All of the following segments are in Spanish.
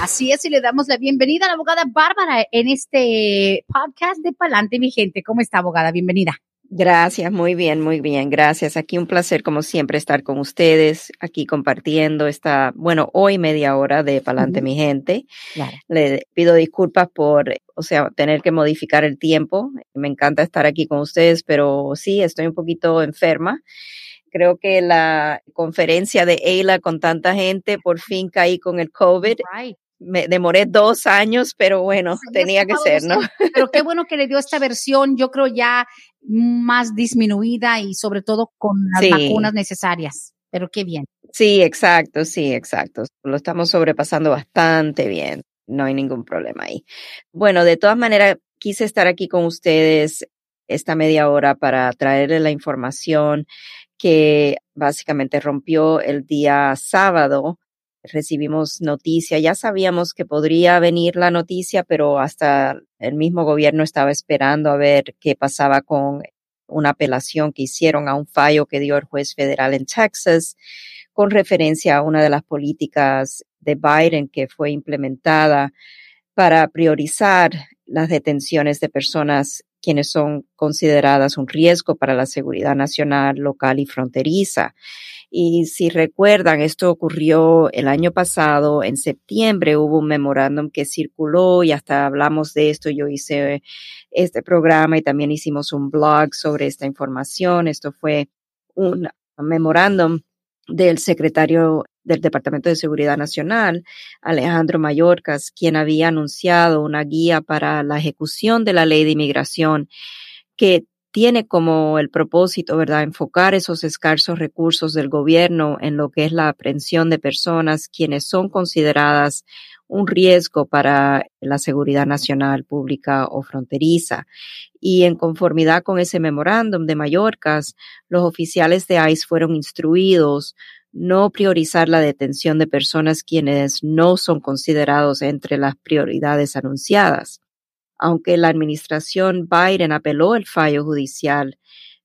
Así es, y le damos la bienvenida a la abogada Bárbara en este podcast de Pa'lante mi gente. ¿Cómo está, abogada? Bienvenida. Gracias, muy bien, muy bien, gracias. Aquí un placer como siempre estar con ustedes, aquí compartiendo esta, bueno, hoy media hora de Palante mi gente. Le pido disculpas por, o sea, tener que modificar el tiempo. Me encanta estar aquí con ustedes, pero sí, estoy un poquito enferma. Creo que la conferencia de EILA con tanta gente, por fin caí con el COVID me demoré dos años, pero bueno, tenía que ser, ¿no? Pero qué bueno que le dio esta versión, yo creo ya más disminuida y sobre todo con las vacunas necesarias. Pero qué bien. Sí, exacto, sí, exacto. Lo estamos sobrepasando bastante bien. No hay ningún problema ahí. Bueno, de todas maneras, quise estar aquí con ustedes esta media hora para traerles la información que básicamente rompió el día sábado recibimos noticia, ya sabíamos que podría venir la noticia, pero hasta el mismo gobierno estaba esperando a ver qué pasaba con una apelación que hicieron a un fallo que dio el juez federal en Texas con referencia a una de las políticas de Biden que fue implementada para priorizar las detenciones de personas quienes son consideradas un riesgo para la seguridad nacional, local y fronteriza. Y si recuerdan, esto ocurrió el año pasado, en septiembre hubo un memorándum que circuló y hasta hablamos de esto. Yo hice este programa y también hicimos un blog sobre esta información. Esto fue un memorándum del secretario del Departamento de Seguridad Nacional, Alejandro Mayorkas, quien había anunciado una guía para la ejecución de la ley de inmigración que tiene como el propósito, ¿verdad?, enfocar esos escasos recursos del gobierno en lo que es la aprehensión de personas quienes son consideradas un riesgo para la seguridad nacional, pública o fronteriza. Y en conformidad con ese memorándum de Mallorcas, los oficiales de ICE fueron instruidos no priorizar la detención de personas quienes no son considerados entre las prioridades anunciadas. Aunque la administración Biden apeló el fallo judicial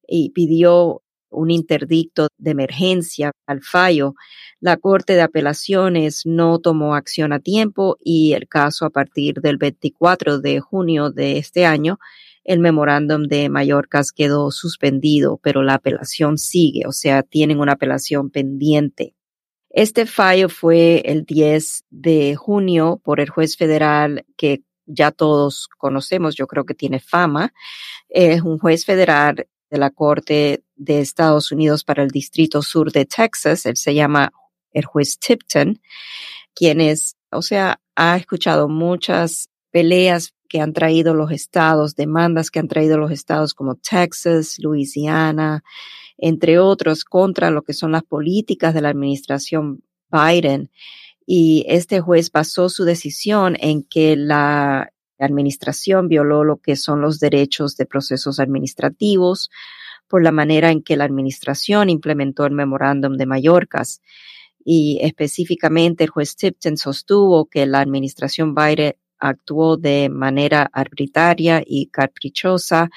y pidió un interdicto de emergencia al fallo, la Corte de Apelaciones no tomó acción a tiempo y el caso a partir del 24 de junio de este año, el memorándum de Mallorcas quedó suspendido, pero la apelación sigue, o sea, tienen una apelación pendiente. Este fallo fue el 10 de junio por el juez federal que ya todos conocemos, yo creo que tiene fama, es un juez federal de la Corte de Estados Unidos para el Distrito Sur de Texas, él se llama el juez Tipton, quien es, o sea, ha escuchado muchas peleas que han traído los estados, demandas que han traído los estados como Texas, Louisiana, entre otros, contra lo que son las políticas de la administración Biden y este juez basó su decisión en que la administración violó lo que son los derechos de procesos administrativos por la manera en que la administración implementó el memorándum de Mallorcas. Y específicamente el juez Tipton sostuvo que la administración Biden actuó de manera arbitraria y caprichosa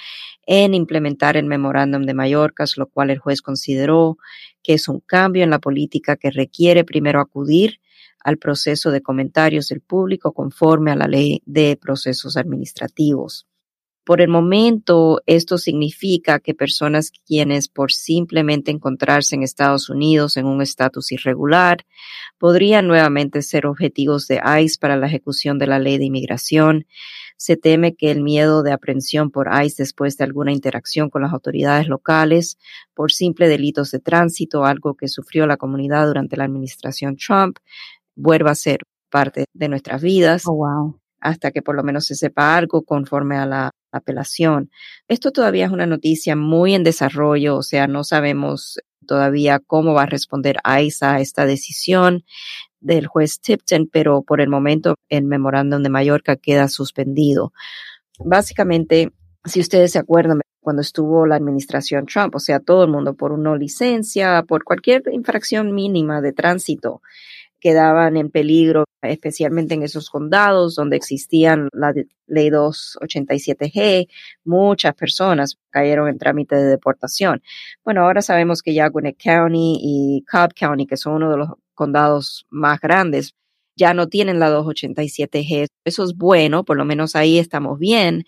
en implementar el memorándum de Mallorcas, lo cual el juez consideró que es un cambio en la política que requiere primero acudir al proceso de comentarios del público conforme a la ley de procesos administrativos. Por el momento, esto significa que personas quienes por simplemente encontrarse en Estados Unidos en un estatus irregular podrían nuevamente ser objetivos de ICE para la ejecución de la ley de inmigración. Se teme que el miedo de aprehensión por ICE después de alguna interacción con las autoridades locales por simple delitos de tránsito, algo que sufrió la comunidad durante la administración Trump, vuelva a ser parte de nuestras vidas. Oh, hasta que por lo menos se sepa algo conforme a la apelación. Esto todavía es una noticia muy en desarrollo, o sea, no sabemos todavía cómo va a responder ICE a esta decisión del juez Tipton, pero por el momento el memorándum de Mallorca queda suspendido. Básicamente, si ustedes se acuerdan, cuando estuvo la administración Trump, o sea, todo el mundo por una licencia, por cualquier infracción mínima de tránsito, quedaban en peligro, especialmente en esos condados donde existían la ley 287G, muchas personas cayeron en trámite de deportación. Bueno, ahora sabemos que ya Gwinnett County y Cobb County, que son uno de los condados más grandes, ya no tienen la 287G. Eso es bueno, por lo menos ahí estamos bien,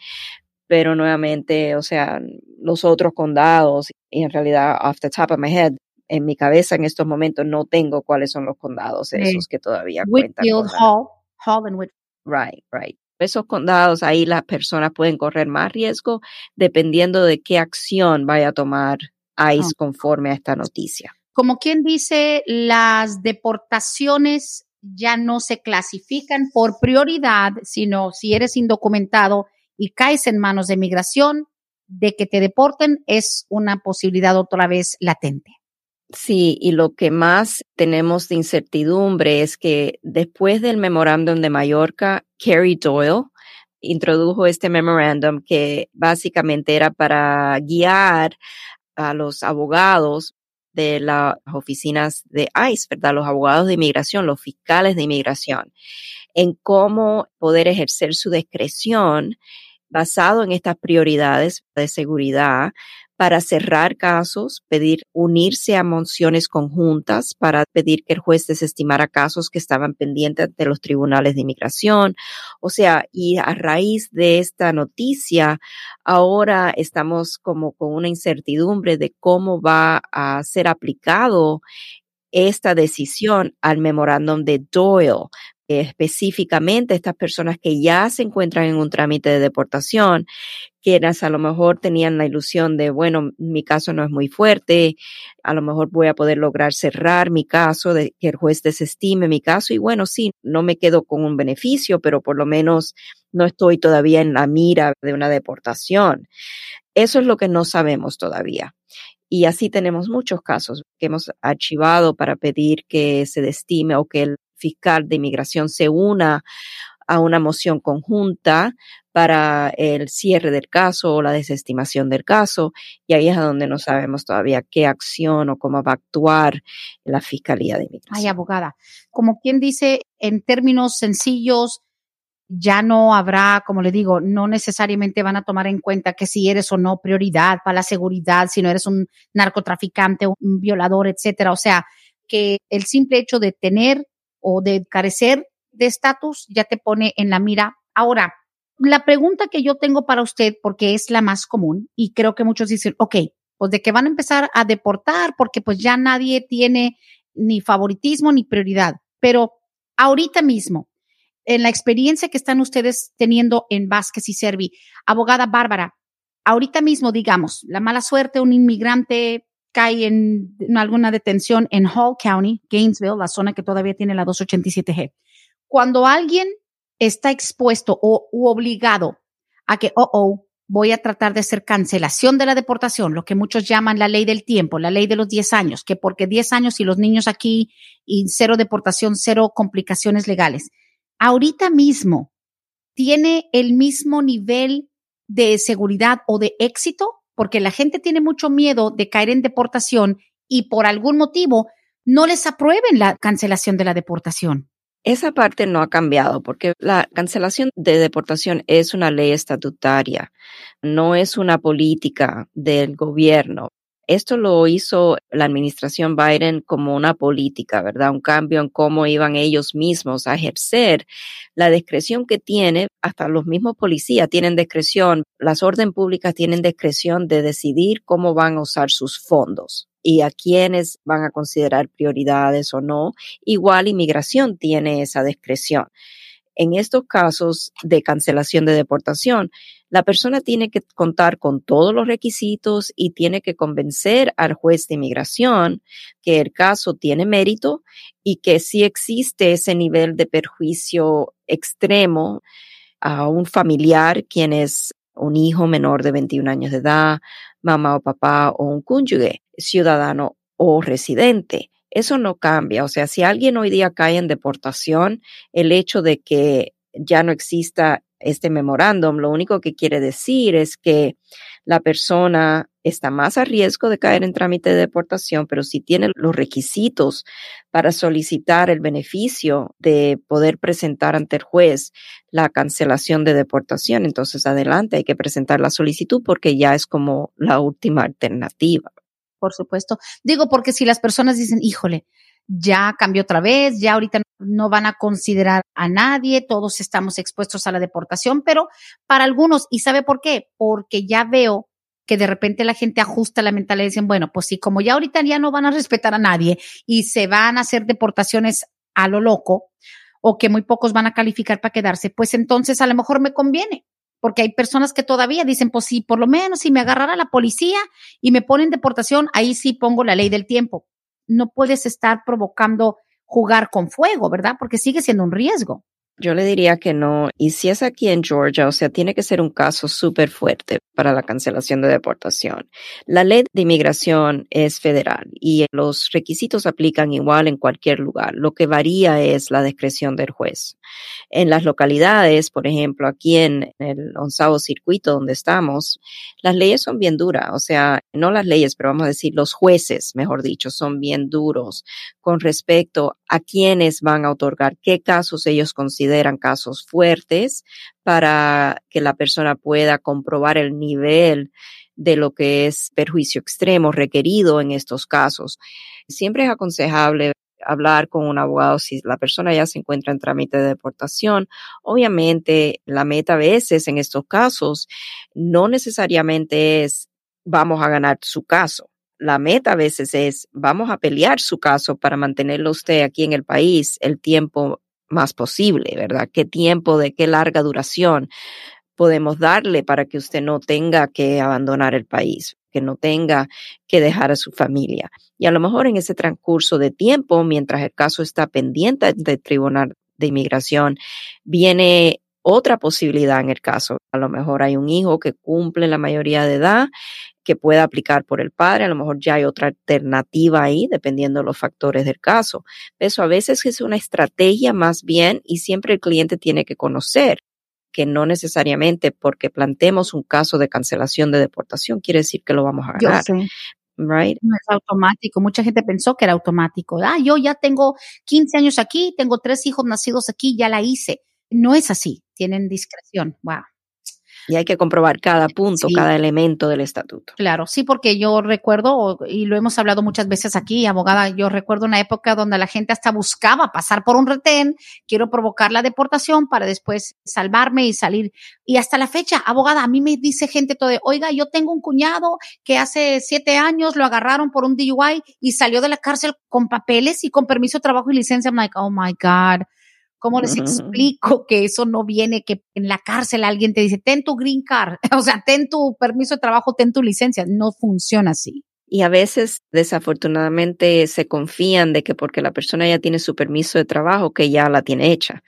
pero nuevamente, o sea, los otros condados, y en realidad, off the top of my head, en mi cabeza en estos momentos no tengo cuáles son los condados esos que todavía Whitfield, Hall, Hall and Whitfield. Right, right. Esos condados ahí las personas pueden correr más riesgo dependiendo de qué acción vaya a tomar ICE conforme a esta noticia. Como quien dice, las deportaciones ya no se clasifican por prioridad, sino si eres indocumentado y caes en manos de migración, de que te deporten es una posibilidad otra vez latente. Sí, y lo que más tenemos de incertidumbre es que después del memorándum de Mallorca, Kerry Doyle introdujo este memorándum que básicamente era para guiar a los abogados de las oficinas de ICE, ¿verdad? Los abogados de inmigración, los fiscales de inmigración, en cómo poder ejercer su discreción basado en estas prioridades de seguridad para cerrar casos, pedir unirse a mociones conjuntas para pedir que el juez desestimara casos que estaban pendientes de los tribunales de inmigración. O sea, y a raíz de esta noticia, ahora estamos como con una incertidumbre de cómo va a ser aplicado esta decisión al memorándum de Doyle, específicamente estas personas que ya se encuentran en un trámite de deportación, quienes a lo mejor tenían la ilusión de, bueno, mi caso no es muy fuerte, a lo mejor voy a poder lograr cerrar mi caso, de que el juez desestime mi caso y bueno, sí, no me quedo con un beneficio, pero por lo menos no estoy todavía en la mira de una deportación. Eso es lo que no sabemos todavía. Y así tenemos muchos casos que hemos archivado para pedir que se destime o que el fiscal de inmigración se una a una moción conjunta para el cierre del caso o la desestimación del caso, y ahí es a donde no sabemos todavía qué acción o cómo va a actuar la Fiscalía de Inmigración. Ay, abogada, como quien dice, en términos sencillos, ya no habrá, como le digo, no necesariamente van a tomar en cuenta que si eres o no prioridad para la seguridad, si no eres un narcotraficante, un violador, etcétera. O sea, que el simple hecho de tener o de carecer de estatus ya te pone en la mira. Ahora, la pregunta que yo tengo para usted, porque es la más común, y creo que muchos dicen, ok, pues de que van a empezar a deportar porque pues ya nadie tiene ni favoritismo ni prioridad. Pero ahorita mismo, en la experiencia que están ustedes teniendo en Vázquez y Servi, abogada Bárbara, ahorita mismo, digamos, la mala suerte, un inmigrante cae en, alguna detención en Hall County, Gainesville, la zona que todavía tiene la 287G. Cuando alguien está expuesto o obligado a que, oh, oh, voy a tratar de hacer cancelación de la deportación, lo que muchos llaman la ley del tiempo, la ley de los 10 años, que porque 10 años y los niños aquí y cero deportación, cero complicaciones legales. Ahorita mismo, ¿tiene el mismo nivel de seguridad o de éxito porque la gente tiene mucho miedo de caer en deportación y por algún motivo no les aprueben la cancelación de la deportación. Esa parte no ha cambiado porque la cancelación de deportación es una ley estatutaria, no es una política del gobierno. Esto lo hizo la administración Biden como una política, ¿verdad? Un cambio en cómo iban ellos mismos a ejercer la discreción que tiene, hasta los mismos policías tienen discreción, las orden públicas tienen discreción de decidir cómo van a usar sus fondos y a quiénes van a considerar prioridades o no. Igual inmigración tiene esa discreción. En estos casos de cancelación de deportación, la persona tiene que contar con todos los requisitos y tiene que convencer al juez de inmigración que el caso tiene mérito y que sí existe ese nivel de perjuicio extremo a un familiar, quien es un hijo menor de 21 años de edad, mamá o papá o un cónyuge, ciudadano o residente. Eso no cambia. O sea, si alguien hoy día cae en deportación, el hecho de que ya no exista este memorándum, lo único que quiere decir es que la persona está más a riesgo de caer en trámite de deportación, pero si tiene los requisitos para solicitar el beneficio de poder presentar ante el juez la cancelación de deportación, entonces adelante hay que presentar la solicitud porque ya es como la última alternativa. Por supuesto. Digo porque si las personas dicen, híjole, ya cambió otra vez, ya ahorita no van a considerar a nadie, todos estamos expuestos a la deportación, pero para algunos, ¿y sabe por qué? Porque ya veo que de repente la gente ajusta la mentalidad y dicen, bueno, pues sí, como ya ahorita ya no van a respetar a nadie y se van a hacer deportaciones a lo loco o que muy pocos van a calificar para quedarse, pues entonces a lo mejor me conviene. Porque hay personas que todavía dicen, pues sí, por lo menos si me agarrara la policía y me ponen deportación, ahí sí pongo la ley del tiempo. No puedes estar provocando jugar con fuego, ¿verdad? Porque sigue siendo un riesgo. Yo le diría que no. Y si es aquí en Georgia, o sea, tiene que ser un caso súper fuerte para la cancelación de deportación. La ley de inmigración es federal y los requisitos aplican igual en cualquier lugar. Lo que varía es la discreción del juez. En las localidades, por ejemplo, aquí en el onzavo circuito donde estamos, las leyes son bien duras. O sea, no las leyes, pero vamos a decir los jueces, mejor dicho, son bien duros con respecto a quiénes van a otorgar, qué casos ellos consideran casos fuertes para que la persona pueda comprobar el nivel de lo que es perjuicio extremo requerido en estos casos. Siempre es aconsejable hablar con un abogado si la persona ya se encuentra en trámite de deportación. Obviamente, la meta a veces en estos casos no necesariamente es vamos a ganar su caso. La meta a veces es vamos a pelear su caso para mantenerlo usted aquí en el país el tiempo más posible, ¿verdad? ¿Qué tiempo, de qué larga duración podemos darle para que usted no tenga que abandonar el país, que no tenga que dejar a su familia? Y a lo mejor en ese transcurso de tiempo, mientras el caso está pendiente del Tribunal de Inmigración, viene otra posibilidad en el caso. A lo mejor hay un hijo que cumple la mayoría de edad que pueda aplicar por el padre, a lo mejor ya hay otra alternativa ahí, dependiendo de los factores del caso. Eso a veces es una estrategia más bien y siempre el cliente tiene que conocer que no necesariamente porque plantemos un caso de cancelación de deportación quiere decir que lo vamos a ganar. Right. No es automático. Mucha gente pensó que era automático. Ah, yo ya tengo 15 años aquí, tengo tres hijos nacidos aquí, ya la hice. No es así. Tienen discreción. Wow. Y hay que comprobar cada punto, cada elemento del estatuto. Claro, sí, porque yo recuerdo, y lo hemos hablado muchas veces aquí, abogada, yo recuerdo una época donde la gente hasta buscaba pasar por un retén, quiero provocar la deportación para después salvarme y salir. Y hasta la fecha, abogada, a mí me dice gente todo, oiga, yo tengo un cuñado que hace siete años lo agarraron por un DUI y salió de la cárcel con papeles y con permiso de trabajo y licencia. I'm like, oh my God ¿Cómo les explico que eso no viene, que en la cárcel alguien te dice, ten tu green card, o sea, ten tu permiso de trabajo, ten tu licencia? No funciona así. Y a veces, desafortunadamente, se confían de que porque la persona ya tiene su permiso de trabajo, que ya la tiene hecha.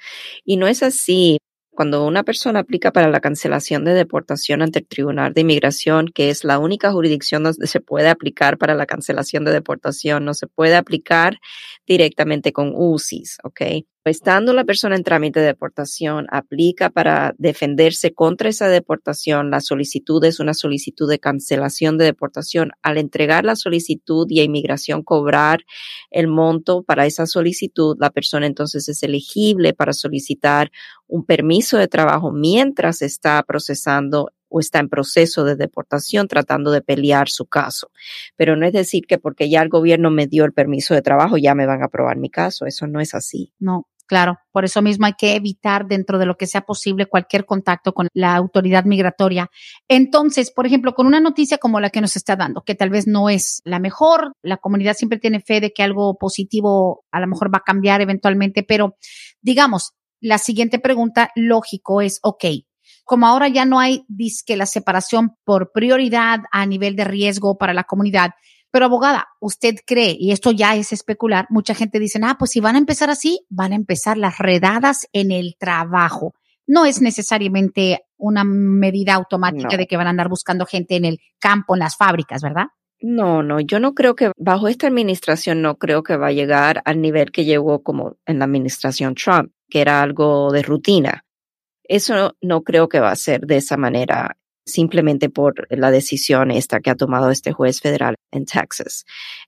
Y no es así. Cuando una persona aplica para la cancelación de deportación ante el Tribunal de Inmigración, que es la única jurisdicción donde se puede aplicar para la cancelación de deportación, no se puede aplicar directamente con UCIs, ¿ok? Estando la persona en trámite de deportación, aplica para defenderse contra esa deportación. La solicitud es una solicitud de cancelación de deportación. Al entregar la solicitud y a inmigración cobrar el monto para esa solicitud, la persona entonces es elegible para solicitar un permiso de trabajo mientras está procesando o está en proceso de deportación tratando de pelear su caso. Pero no es decir que porque ya el gobierno me dio el permiso de trabajo ya me van a aprobar mi caso. Eso no es así. No, Claro, por eso mismo hay que evitar dentro de lo que sea posible cualquier contacto con la autoridad migratoria. Entonces, por ejemplo, con una noticia como la que nos está dando, que tal vez no es la mejor, la comunidad siempre tiene fe de que algo positivo a lo mejor va a cambiar eventualmente, pero digamos, la siguiente pregunta lógico es, ok, como ahora ya no hay disque la separación por prioridad a nivel de riesgo para la comunidad, pero abogada, usted cree, y esto ya es especular, mucha gente dice, ah, pues si van a empezar así, van a empezar las redadas en el trabajo. No es necesariamente una medida automática de que van a andar buscando gente en el campo, en las fábricas, ¿verdad? No, no, yo no creo que bajo esta administración no creo que va a llegar al nivel que llegó como en la administración Trump, que era algo de rutina. Eso no, creo que va a ser de esa manera simplemente por la decisión esta que ha tomado este juez federal en Texas.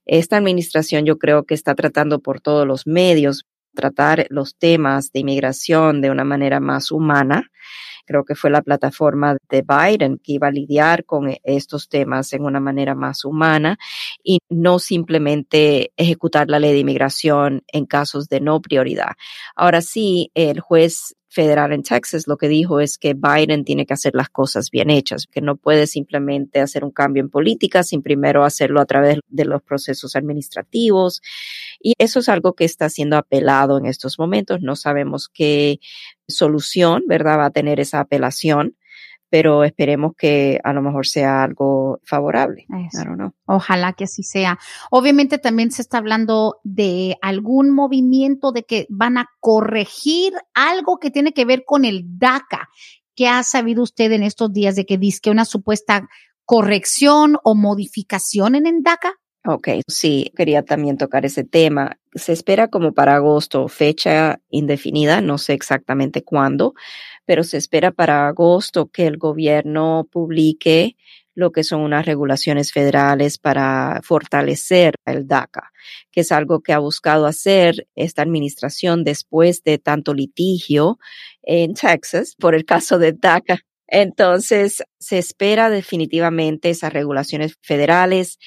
Esta administración yo creo que está tratando por todos los medios tratar los temas de inmigración de una manera más humana. Creo que fue la plataforma de Biden que iba a lidiar con estos temas en una manera más humana y no simplemente ejecutar la ley de inmigración en casos de no prioridad. Ahora sí, el juez federal en Texas lo que dijo es que Biden tiene que hacer las cosas bien hechas, que no puede simplemente hacer un cambio en política sin primero hacerlo a través de los procesos administrativos. Y eso es algo que está siendo apelado en estos momentos. No sabemos qué solución, ¿verdad?, va a tener esa apelación pero esperemos que a lo mejor sea algo favorable. Ojalá que así sea. Obviamente también se está hablando de algún movimiento de que van a corregir algo que tiene que ver con el DACA. ¿Qué ha sabido usted en estos días de que dice que una supuesta corrección o modificación en el DACA? Ok, sí, quería también tocar ese tema. Se espera como para agosto, fecha indefinida, no sé exactamente cuándo, pero se espera para agosto que el gobierno publique lo que son unas regulaciones federales para fortalecer el DACA, que es algo que ha buscado hacer esta administración después de tanto litigio en Texas por el caso de DACA. Entonces, se espera definitivamente esas regulaciones federales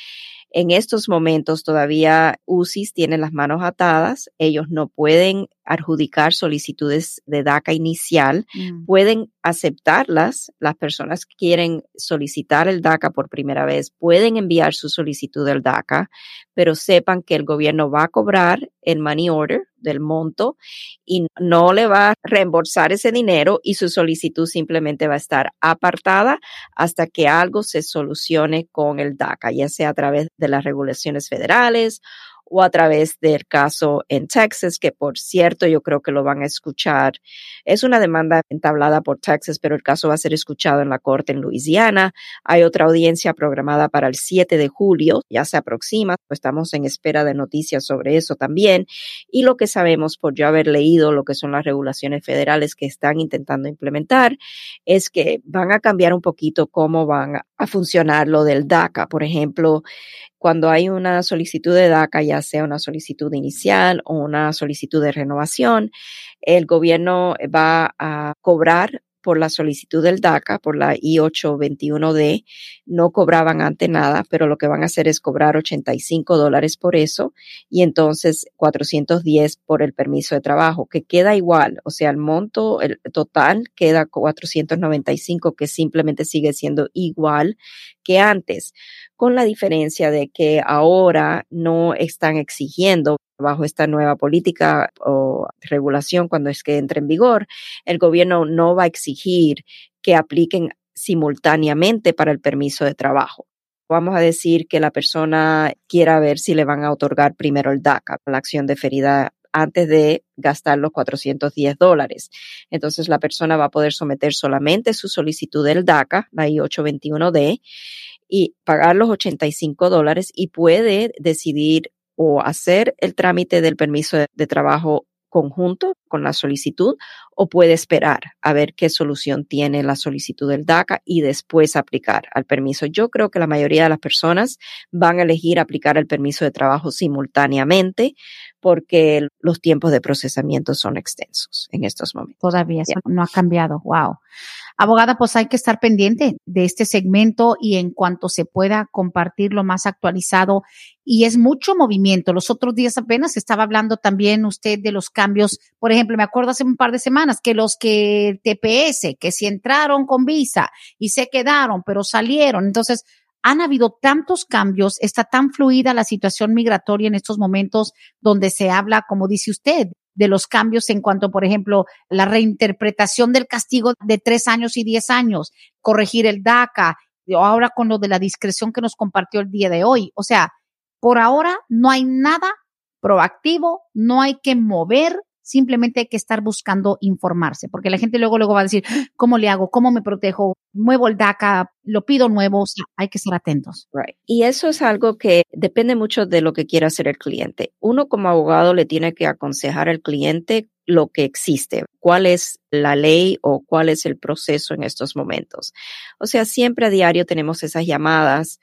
en estos momentos todavía UCIS tienen las manos atadas, ellos no pueden adjudicar solicitudes de DACA inicial, mm. pueden aceptarlas, las personas que quieren solicitar el DACA por primera vez pueden enviar su solicitud del DACA, pero sepan que el gobierno va a cobrar el money order del monto y no le va a reembolsar ese dinero y su solicitud simplemente va a estar apartada hasta que algo se solucione con el DACA, ya sea a través de las regulaciones federales o a través del caso en Texas, que por cierto yo creo que lo van a escuchar. Es una demanda entablada por Texas, pero el caso va a ser escuchado en la corte en Luisiana. Hay otra audiencia programada para el 7 de julio, ya se aproxima, estamos en espera de noticias sobre eso también. Y lo que sabemos por yo haber leído lo que son las regulaciones federales que están intentando implementar es que van a cambiar un poquito cómo van a funcionar lo del DACA. Por ejemplo, cuando hay una solicitud de DACA, ya sea una solicitud inicial o una solicitud de renovación, el gobierno va a cobrar por la solicitud del DACA, por la I-821D, no cobraban ante nada, pero lo que van a hacer es cobrar 85 dólares por eso y entonces 410 por el permiso de trabajo, que queda igual, o sea, el monto el total queda 495, que simplemente sigue siendo igual que antes, con la diferencia de que ahora no están exigiendo bajo esta nueva política o regulación cuando es que entre en vigor, el gobierno no va a exigir que apliquen simultáneamente para el permiso de trabajo. Vamos a decir que la persona quiera ver si le van a otorgar primero el DACA, la acción deferida antes de gastar los 410 dólares. Entonces la persona va a poder someter solamente su solicitud del DACA, la I-821D, y pagar los 85 dólares y puede decidir o hacer el trámite del permiso de, trabajo conjunto con la solicitud o puede esperar a ver qué solución tiene la solicitud del DACA y después aplicar al permiso. Yo creo que la mayoría de las personas van a elegir aplicar el permiso de trabajo simultáneamente porque los tiempos de procesamiento son extensos en estos momentos. Todavía eso no ha cambiado. Wow. Abogada, pues hay que estar pendiente de este segmento y en cuanto se pueda compartir lo más actualizado. Y es mucho movimiento. Los otros días apenas estaba hablando también usted de los cambios. Por ejemplo, me acuerdo hace un par de semanas que los que TPS, que si entraron con visa y se quedaron, pero salieron. Entonces, han habido tantos cambios, está tan fluida la situación migratoria en estos momentos donde se habla, como dice usted, de los cambios en cuanto, por ejemplo, la reinterpretación del castigo de tres años y diez años, corregir el DACA, ahora con lo de la discreción que nos compartió el día de hoy. O sea, por ahora no hay nada proactivo, no hay que mover, simplemente hay que estar buscando informarse, porque la gente luego luego va a decir, ¿cómo le hago? ¿Cómo me protejo? muevo el DACA, lo pido nuevo, hay que estar atentos. Right. Y eso es algo que depende mucho de lo que quiera hacer el cliente. Uno como abogado le tiene que aconsejar al cliente lo que existe, cuál es la ley o cuál es el proceso en estos momentos. O sea, siempre a diario tenemos esas llamadas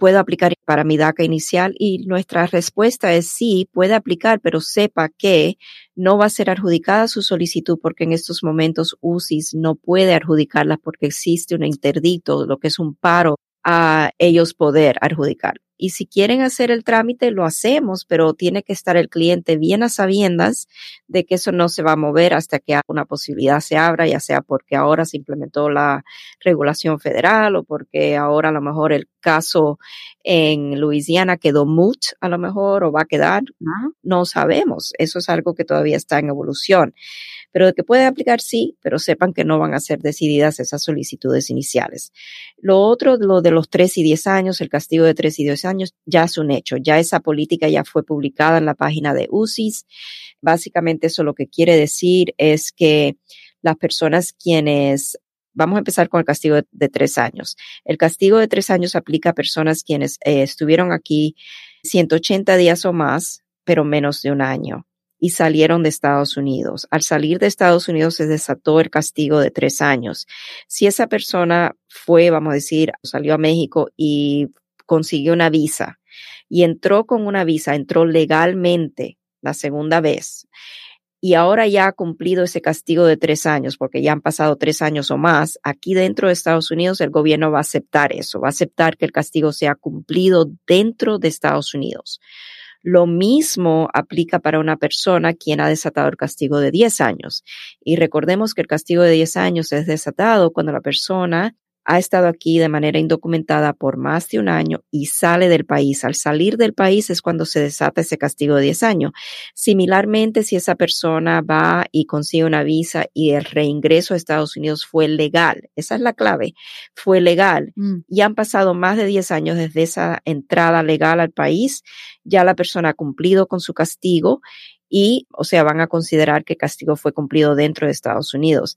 puedo aplicar para mi DACA inicial y nuestra respuesta es sí, puede aplicar, pero sepa que no va a ser adjudicada su solicitud porque en estos momentos UCIS no puede adjudicarla porque existe un interdicto, lo que es un paro a ellos poder adjudicar. Y si quieren hacer el trámite, lo hacemos, pero tiene que estar el cliente bien a sabiendas de que eso no se va a mover hasta que una posibilidad se abra, ya sea porque ahora se implementó la regulación federal o porque ahora a lo mejor el caso en Luisiana quedó mut a lo mejor o va a quedar. No sabemos. Eso es algo que todavía está en evolución pero de que puede aplicar sí, pero sepan que no van a ser decididas esas solicitudes iniciales. Lo otro, lo de los 3 y 10 años, el castigo de 3 y 10 años, ya es un hecho, ya esa política ya fue publicada en la página de UCIS. Básicamente eso lo que quiere decir es que las personas quienes Vamos a empezar con el castigo de, tres años. El castigo de tres años aplica a personas quienes eh, estuvieron aquí 180 días o más, pero menos de un año y salieron de Estados Unidos. Al salir de Estados Unidos se desató el castigo de tres años. Si esa persona fue, vamos a decir, salió a México y consiguió una visa y entró con una visa, entró legalmente la segunda vez y ahora ya ha cumplido ese castigo de tres años, porque ya han pasado tres años o más, aquí dentro de Estados Unidos el gobierno va a aceptar eso, va a aceptar que el castigo sea cumplido dentro de Estados Unidos. Lo mismo aplica para una persona quien ha desatado el castigo de 10 años. Y recordemos que el castigo de 10 años es desatado cuando la persona ha estado aquí de manera indocumentada por más de un año y sale del país. Al salir del país es cuando se desata ese castigo de 10 años. Similarmente, si esa persona va y consigue una visa y el reingreso a Estados Unidos fue legal, esa es la clave, fue legal mm. y han pasado más de 10 años desde esa entrada legal al país, ya la persona ha cumplido con su castigo y, o sea, van a considerar que el castigo fue cumplido dentro de Estados Unidos.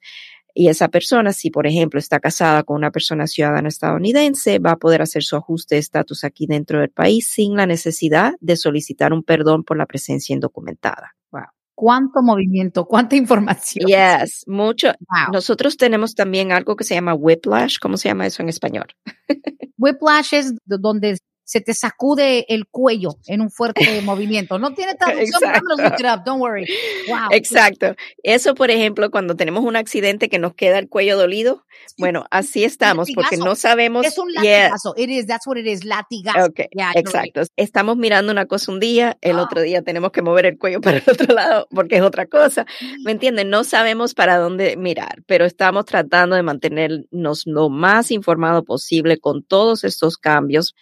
Y esa persona, si por ejemplo está casada con una persona ciudadana estadounidense, va a poder hacer su ajuste de estatus aquí dentro del país sin la necesidad de solicitar un perdón por la presencia indocumentada. Wow. Cuánto movimiento, cuánta información. Yes, mucho. Nosotros tenemos también algo que se llama whiplash. ¿Cómo se llama eso en español? whiplash es donde se te sacude el cuello en un fuerte movimiento. No tiene traducción, up, don't worry. Wow. Exacto. Eso, por ejemplo, cuando tenemos un accidente que nos queda el cuello dolido, bueno, así estamos porque no sabemos. Es un latigazo. It is, that's what it is, latigazo. Okay. Exacto. Estamos mirando una cosa un día, el otro ah. día tenemos que mover el cuello para el otro lado porque es otra cosa. ¿Me entienden? No sabemos para dónde mirar, pero estamos tratando de mantenernos lo más informado posible con todos estos cambios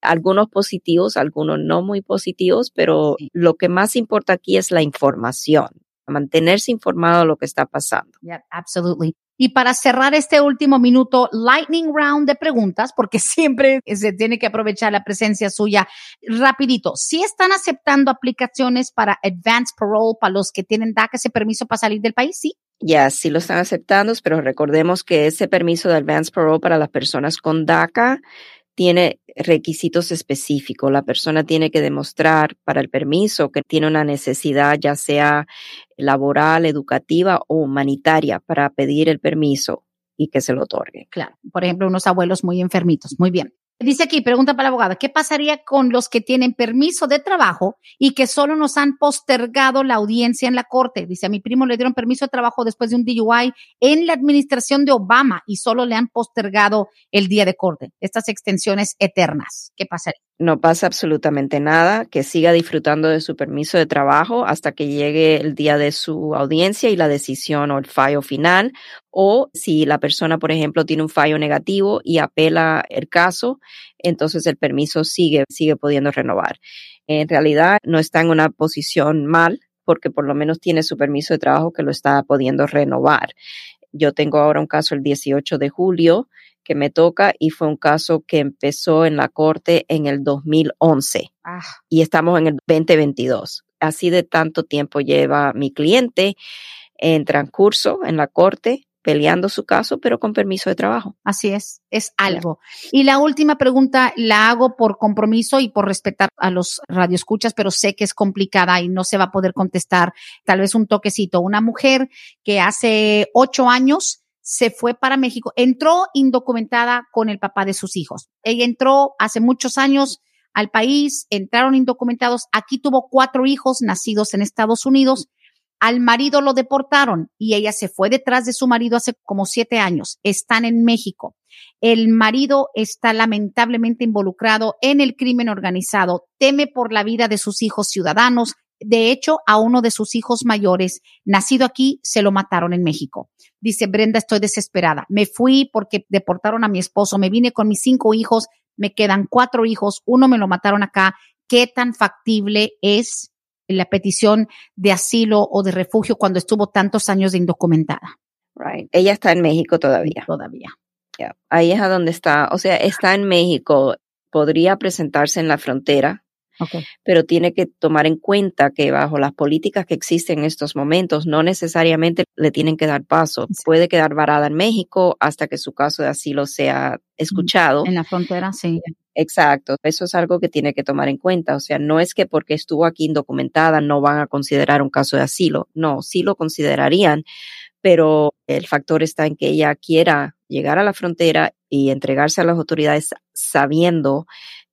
algunos positivos, algunos no muy positivos, pero lo que más importa aquí es la información, mantenerse informado de lo que está pasando. Yeah, absolutely. Y para cerrar este último minuto, lightning round de preguntas, porque siempre se tiene que aprovechar la presencia suya. Rapidito, si están aceptando aplicaciones para advance parole para los que tienen DACA ese permiso para salir del país, sí? Ya, sí lo están aceptando, pero recordemos que ese permiso de advance parole para las personas con DACA tiene requisitos específicos. La persona tiene que demostrar para el permiso que tiene una necesidad, ya sea laboral, educativa o humanitaria, para pedir el permiso y que se lo otorgue. Claro. Por ejemplo, unos abuelos muy enfermitos. Muy bien. Dice aquí, pregunta para la abogada, ¿qué pasaría con los que tienen permiso de trabajo y que solo nos han postergado la audiencia en la corte? Dice, a mi primo le dieron permiso de trabajo después de un DUI en la administración de Obama y solo le han postergado el día de corte. Estas extensiones eternas, ¿qué pasaría? No pasa absolutamente nada, que siga disfrutando de su permiso de trabajo hasta que llegue el día de su audiencia y la decisión o el fallo final. O si la persona, por ejemplo, tiene un fallo negativo y apela el caso, entonces el permiso sigue, sigue pudiendo renovar. En realidad no está en una posición mal porque por lo menos tiene su permiso de trabajo que lo está pudiendo renovar. Yo tengo ahora un caso el 18 de julio que me toca y fue un caso que empezó en la corte en el 2011 ah. y estamos en el 2022. Así de tanto tiempo lleva mi cliente en transcurso en la corte peleando su caso, pero con permiso de trabajo. Así es, es algo. Y la última pregunta la hago por compromiso y por respetar a los radioescuchas, pero sé que es complicada y no se va a poder contestar. Tal vez un toquecito. Una mujer que hace ocho años se fue para México, entró indocumentada con el papá de sus hijos. Ella entró hace muchos años al país, entraron indocumentados. Aquí tuvo cuatro hijos nacidos en Estados Unidos al marido lo deportaron y ella se fue detrás de su marido hace como siete años. Están en México. El marido está lamentablemente involucrado en el crimen organizado, teme por la vida de sus hijos ciudadanos. De hecho, a uno de sus hijos mayores, nacido aquí, se lo mataron en México. Dice Brenda, estoy desesperada. Me fui porque deportaron a mi esposo, me vine con mis cinco hijos, me quedan cuatro hijos, uno me lo mataron acá. ¿Qué tan factible es la petición de asilo o de refugio cuando estuvo tantos años de indocumentada. Right. Ella está en México todavía. Todavía. Ahí es a donde está, o sea, está en México, podría presentarse en la frontera, pero tiene que tomar en cuenta que bajo las políticas que existen en estos momentos, no necesariamente le tienen que dar paso. Puede quedar varada en México hasta que su caso de asilo sea escuchado. En la frontera, sí. Exacto, eso es algo que tiene que tomar en cuenta. O sea, no es que porque estuvo aquí indocumentada no van a considerar un caso de asilo. No, sí lo considerarían, pero el factor está en que ella quiera llegar a la frontera y entregarse a las autoridades sabiendo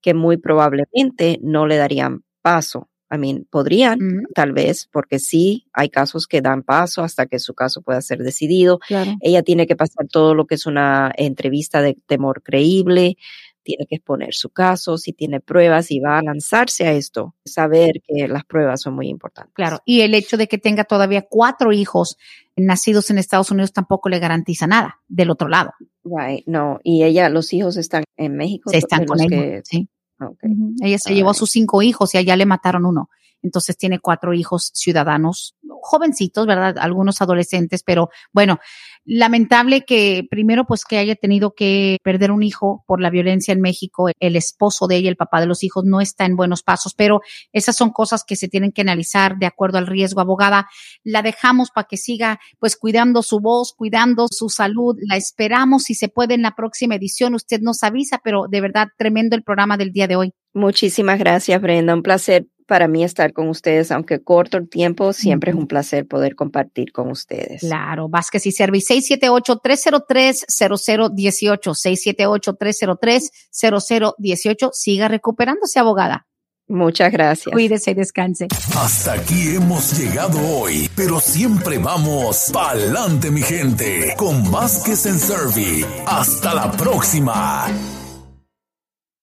que muy probablemente no le darían paso. I mean, podrían, tal vez, porque sí, hay casos que dan paso hasta que su caso pueda ser decidido. Ella tiene que pasar todo lo que es una entrevista de temor creíble, tiene que exponer su caso, si tiene pruebas y va a lanzarse a esto, saber que las pruebas son muy importantes. Claro, y el hecho de que tenga todavía cuatro hijos nacidos en Estados Unidos tampoco le garantiza nada del otro lado. Right, no, y ella, los hijos están en México. Se están con ella, sí. Ella se llevó a sus cinco hijos y allá le mataron uno. Entonces tiene cuatro hijos ciudadanos, jovencitos, ¿verdad? Algunos adolescentes, pero bueno, lamentable que primero pues que haya tenido que perder un hijo por la violencia en México. El esposo de ella, el papá de los hijos, no está en buenos pasos, pero esas son cosas que se tienen que analizar de acuerdo al riesgo. Abogada, la dejamos para que siga pues cuidando su voz, cuidando su salud. La esperamos si se puede en la próxima edición. Usted nos avisa, pero de verdad tremendo el programa del día de hoy. Muchísimas gracias, Brenda. Un placer para mí estar con ustedes, aunque corto el tiempo, siempre es un placer poder compartir con ustedes. Claro, Vázquez y Servi, 678-303-0018, 678-303-0018. Siga recuperándose, abogada. Muchas gracias. Cuídese y descanse. Hasta aquí hemos llegado hoy, pero siempre vamos pa'lante, mi gente, con Vázquez en Servi. Hasta la próxima.